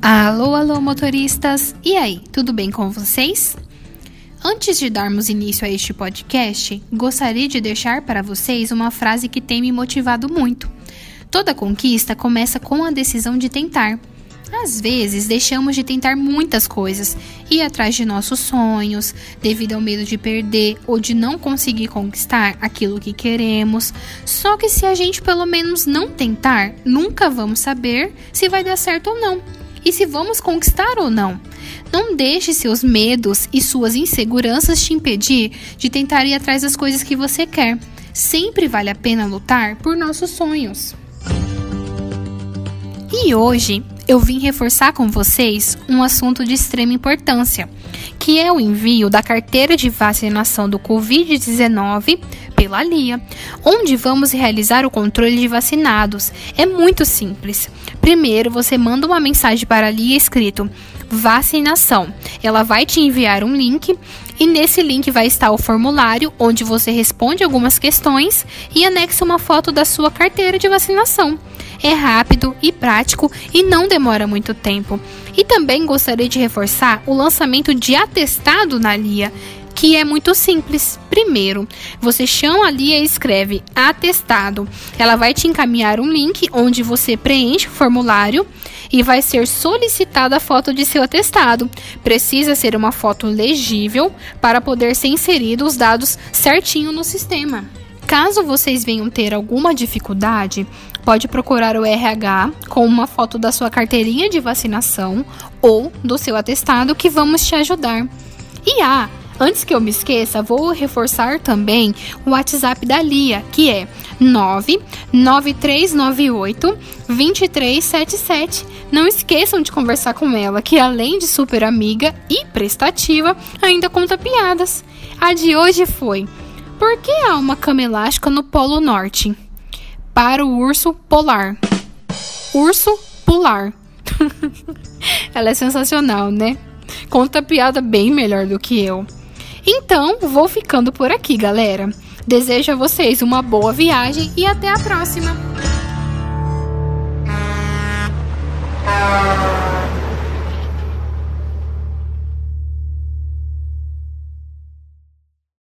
Alô, alô, motoristas! E aí, tudo bem com vocês? Antes de darmos início a este podcast, gostaria de deixar para vocês uma frase que tem me motivado muito. Toda conquista começa com a decisão de tentar. Às vezes, deixamos de tentar muitas coisas, ir atrás de nossos sonhos, devido ao medo de perder ou de não conseguir conquistar aquilo que queremos. Só que se a gente pelo menos não tentar, nunca vamos saber se vai dar certo ou não e se vamos conquistar ou não. Não deixe seus medos e suas inseguranças te impedir de tentar ir atrás das coisas que você quer. Sempre vale a pena lutar por nossos sonhos. E hoje eu vim reforçar com vocês um assunto de extrema importância, que é o envio da carteira de vacinação do Covid-19 pela LIA, onde vamos realizar o controle de vacinados. É muito simples. Primeiro, você manda uma mensagem para a LIA escrito vacinação. Ela vai te enviar um link e nesse link vai estar o formulário onde você responde algumas questões e anexa uma foto da sua carteira de vacinação. É rápido e prático e não demora muito tempo. E também gostaria de reforçar o lançamento de atestado na LIA que é muito simples. Primeiro, você chama ali e escreve atestado. Ela vai te encaminhar um link onde você preenche o formulário e vai ser solicitada a foto de seu atestado. Precisa ser uma foto legível para poder ser inserido os dados certinho no sistema. Caso vocês venham ter alguma dificuldade, pode procurar o RH com uma foto da sua carteirinha de vacinação ou do seu atestado que vamos te ajudar. E ah, Antes que eu me esqueça, vou reforçar também o WhatsApp da Lia, que é 99398 2377. Não esqueçam de conversar com ela, que além de super amiga e prestativa, ainda conta piadas. A de hoje foi: Por que há uma cama elástica no Polo Norte? Para o urso polar. Urso pular. ela é sensacional, né? Conta piada bem melhor do que eu. Então, vou ficando por aqui, galera. Desejo a vocês uma boa viagem e até a próxima!